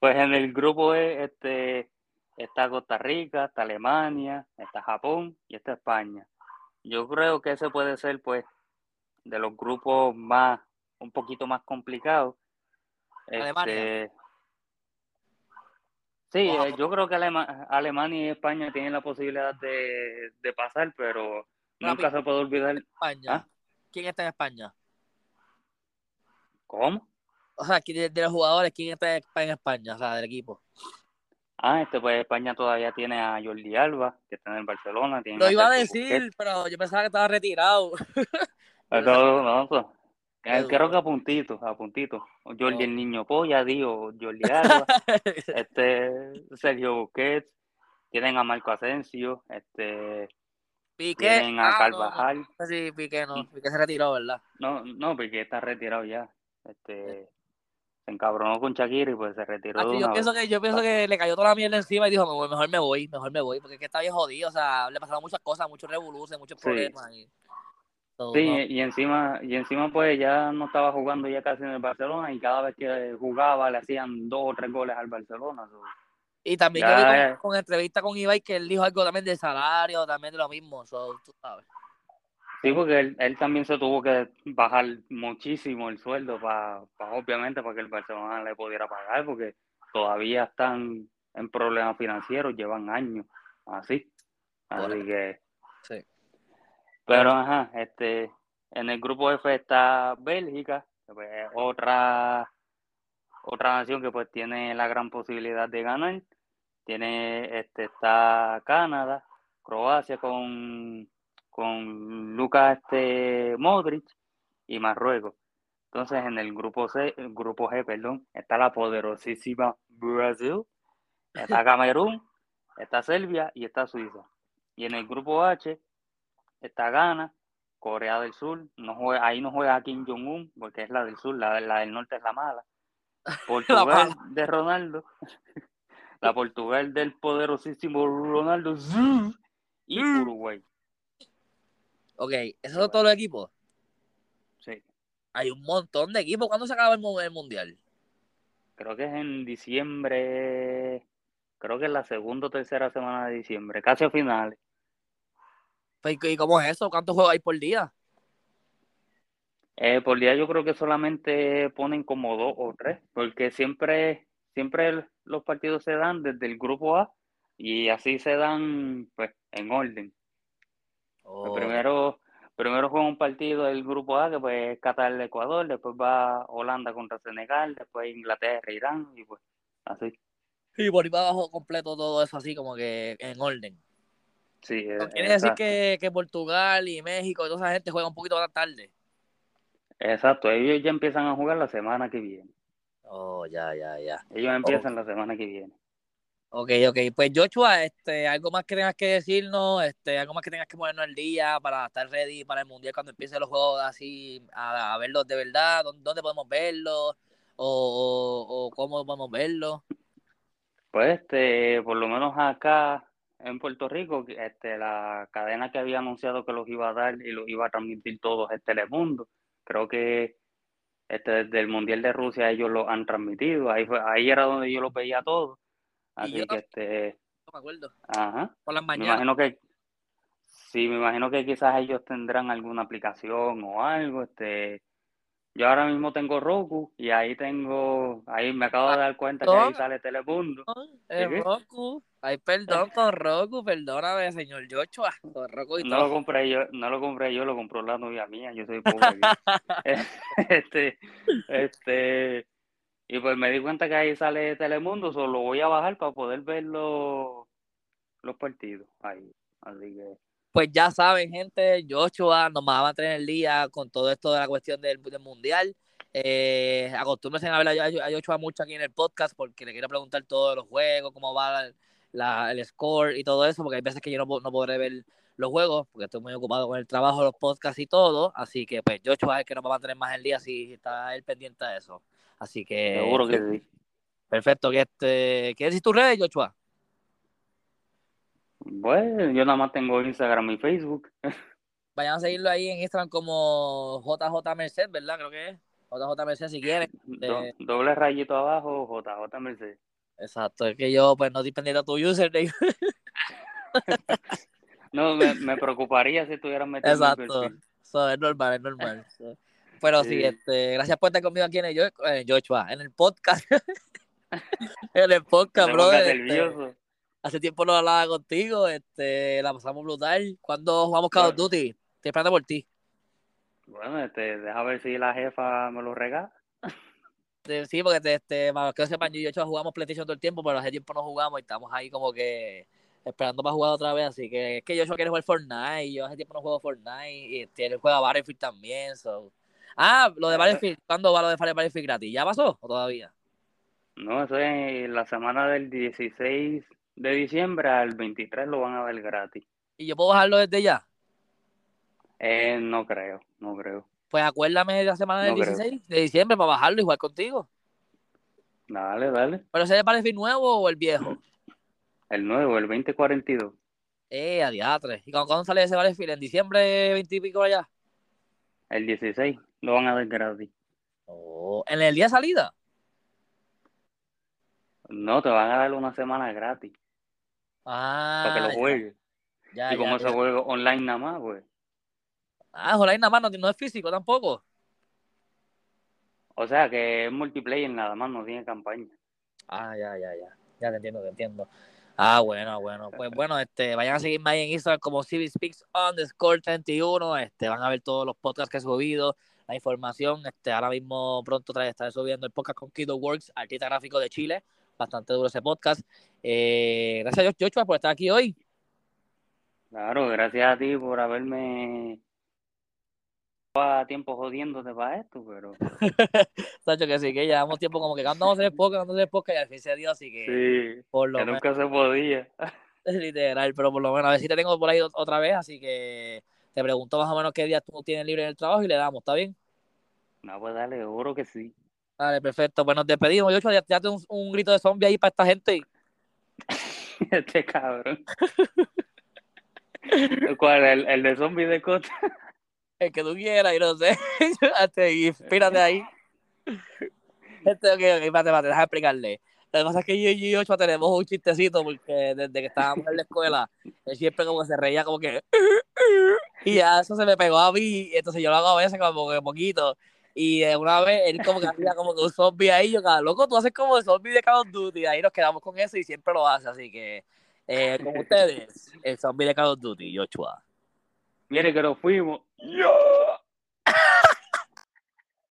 pues en el grupo E este, está Costa Rica, está Alemania, está Japón y está España. Yo creo que ese puede ser, pues, de los grupos más, un poquito más complicados. Alemania. Este, sí, eh, yo creo que Alemania y España tienen la posibilidad de, pasar, pero nunca se puede olvidar. España. ¿Ah? ¿Quién está en España? ¿Cómo? O sea, de, de los jugadores, ¿quién está en España? O sea, del equipo. Ah, este pues España todavía tiene a Jordi Alba, que está en el Barcelona. Lo iba a decir, pero yo pensaba que estaba retirado. no, no, pues, creo que a puntito, a puntito. Jordi el niño polla, digo, Jordi Alba, este, Sergio Busquets, tienen a Marco Asensio, este, Piqué. tienen a ah, Carvajal. sí, Piqué no, Piqué se retiró, ¿verdad? No, no, Piqué está retirado ya. Este, se encabronó con Shakira y pues se retiró. Ah, yo, pienso que, yo pienso que le cayó toda la mierda encima y dijo, mejor me voy, mejor me voy, porque es que está bien jodido, o sea, le pasaron muchas cosas, muchos revoluciones, muchos problemas. Y sí, y encima, y encima pues ya no estaba jugando ya casi en el Barcelona y cada vez que jugaba le hacían dos o tres goles al Barcelona. Y también yo vi con, entrevista con Ibai que él dijo algo también de salario, también de lo mismo, tú sabes. Sí, porque él, también se tuvo que bajar muchísimo el sueldo para, obviamente, para que el Barcelona le pudiera pagar, porque todavía están en problemas financieros, llevan años así. Así que. Sí. Pero, ajá, este, en el grupo F está Bélgica, pues, otra, otra nación que pues tiene la gran posibilidad de ganar. Tiene, este, está Canadá, Croacia con con Lucas este, Modric y Marruecos. Entonces, en el grupo C, el grupo G, perdón, está la poderosísima Brasil, está Camerún, está Serbia y está Suiza. Y en el grupo H está Ghana, Corea del Sur, no juega, ahí no juega Kim Jong-un, porque es la del sur, la, la, del norte es la mala. Portugal de Ronaldo, la Portugal del poderosísimo Ronaldo y Uruguay. Ok, ¿esos son todos los equipos? Sí. Hay un montón de equipos. ¿Cuándo se acaba el, Mundial? Creo que es en diciembre. Creo que es la segunda o tercera semana de diciembre, casi a finales. Pues, ¿Y cómo es eso? ¿Cuántos juegos hay por día? Eh, por día yo creo que solamente ponen como dos o tres, porque siempre, siempre los partidos se dan desde el grupo A y así se dan pues en orden. Oh. Primero, primero juega un partido del grupo A, que pues es Qatar Ecuador, después va Holanda contra Senegal, después Inglaterra, Irán, y pues así. Y por ahí va abajo completo todo eso así como que en orden. Sí, quiere decir que, que, Portugal y México y toda esa gente juegan un poquito más tarde. Exacto, ellos ya empiezan a jugar la semana que viene. Oh, ya, ya, ya. Ellos empiezan la semana que viene. Ok, ok. Pues Joshua, este, algo más que tengas que decirnos, este, algo más que tengas que ponernos al día para estar ready para el mundial cuando empiecen los juegos así, a, verlos de verdad, ¿dónde, podemos verlos? O, cómo podemos verlos? Pues este, por lo menos acá en Puerto Rico, este, la cadena que había anunciado que los iba a dar y los iba a transmitir todos es Telemundo. Creo que este, desde el Mundial de Rusia ellos lo han transmitido. Ahí, fue, ahí era donde yo los veía todos. Así que este. No me acuerdo. Ajá. Por las mañanas. Me imagino que. Sí, me imagino que quizás ellos tendrán alguna aplicación o algo. Este. Yo ahora mismo tengo Roku y ahí tengo, ahí me acabo de dar cuenta que ahí sale Telemundo. El Roku. Ay, perdón con Roku, perdóname, señor Joshua. Con Roku y no lo compré yo, no lo compré yo, lo compró la novia mía, yo soy pobre. este, este, y pues me di cuenta que ahí sale Telemundo, solo voy a bajar para poder ver los, partidos ahí. Así que. Pues ya saben, gente, Joshua nos va a mantener el día con todo esto de la cuestión del, mundial. Eh, acostúmbrense a ver a Joshua mucho aquí en el podcast porque le quiero preguntar todos los juegos, cómo va el score y todo eso, porque hay veces que yo no, no podré ver los juegos porque estoy muy ocupado con el trabajo, los podcasts y todo. Así que, pues, Joshua es el que nos va a mantener más el día si está él pendiente de eso. Así que. Seguro que sí. Perfecto. ¿Qué, este, ¿Qué decís tus redes, Joshua? Bueno, yo nada más tengo Instagram y Facebook. Vayan a seguirlo ahí en Instagram como JJ Merced, ¿verdad? Creo que es. JJ Merced si quieren. Este doble rayito abajo, JJ Merced. Exacto, es que yo pues no estoy pendiente de tu username. no, me, me, preocuparía si estuvieran metiendo Exacto, eso es normal, es normal. Pero sí. este, gracias por estar conmigo aquí en el, en Joshua, en el podcast. en el podcast, bro. Este, hace tiempo no hablaba contigo, este, la pasamos brutal. ¿Cuándo jugamos Call of Duty? Estoy esperando por ti. Bueno, este, deja ver si la jefa me lo regala. Sí, porque este, para que sepan, yo y yo jugamos PlayStation todo el tiempo, pero hace tiempo no jugamos y estamos ahí como que esperando para jugar otra vez. Así que es que yo quiero jugar Fortnite y yo hace tiempo no juego Fortnite y este, él juega Battlefield también. So. Ah, lo de Battlefield, ¿cuándo va lo de Battlefield gratis? ¿Ya pasó o todavía? No, eso es la semana del 16 de diciembre al 23 lo van a ver gratis. ¿Y yo puedo bajarlo desde ya? Eh, no creo, no creo. Pues acuérdame de la semana del 16 de diciembre para bajarlo y jugar contigo. Dale, dale. ¿Pero ese es el Battlefield nuevo o el viejo? El nuevo, el 2042. Eh, a diatre. ¿Y cuándo, sale ese Battlefield? ¿En diciembre 20 y pico allá? El 16, lo van a ver gratis. Oh, ¿En el día de salida? No, te van a dar una semana gratis. Ah. Para que lo juegues. y como ese juego online nada más, pues. Ah, online nada más, no, es físico tampoco. O sea que es multiplayer nada más, no tiene campaña. Ah, ya, ya, ya. Ya te entiendo, te entiendo. Ah, bueno, bueno. Pues bueno, este, vayan a seguirme ahí en Instagram como CiviSpeaks underscore 31. Este, van a ver todos los podcasts que he subido, la información. Este, ahora mismo pronto estaré subiendo el podcast con Kido Works, artista gráfico de Chile. Bastante duro ese podcast. Eh, gracias, Joshua, por estar aquí hoy. Claro, gracias a ti por haberme a tiempo jodiéndote para esto, pero. Sacho, que sí, que llevamos tiempo como que a hacer poca, cuando hacer poca, y al fin se dio, así que. Sí, por lo que nunca se podía. Literal, pero por lo menos a ver si te tengo por ahí otra vez, así que te pregunto más o menos qué días tú tienes libre en el trabajo y le damos, ¿está bien? No, pues dale, seguro que sí. Vale, perfecto. Pues nos despedimos. Yo, ya, ya tengo un, un, grito de zombie ahí para esta gente. este cabrón. ¿Cuál? ¿El, el de zombie de Cota? el que tú quieras, y no sé. inspírate ahí. Este, ok, ok, espérate, espérate, déjame explicarle. Lo que pasa es que yo y Ochoa tenemos un chistecito porque desde que estábamos en la escuela, él siempre como que se reía como que... Y ya eso se me pegó a mí, entonces yo lo hago a veces como que poquito. Y una vez él como que hacía como que un zombie ahí, yo, cada loco, tú haces como el zombie de Call of Duty, ahí nos quedamos con eso y siempre lo hace, así que eh, con ustedes, el zombie de Call of Duty, Joshua. Mire que nos fuimos. ¡Ya!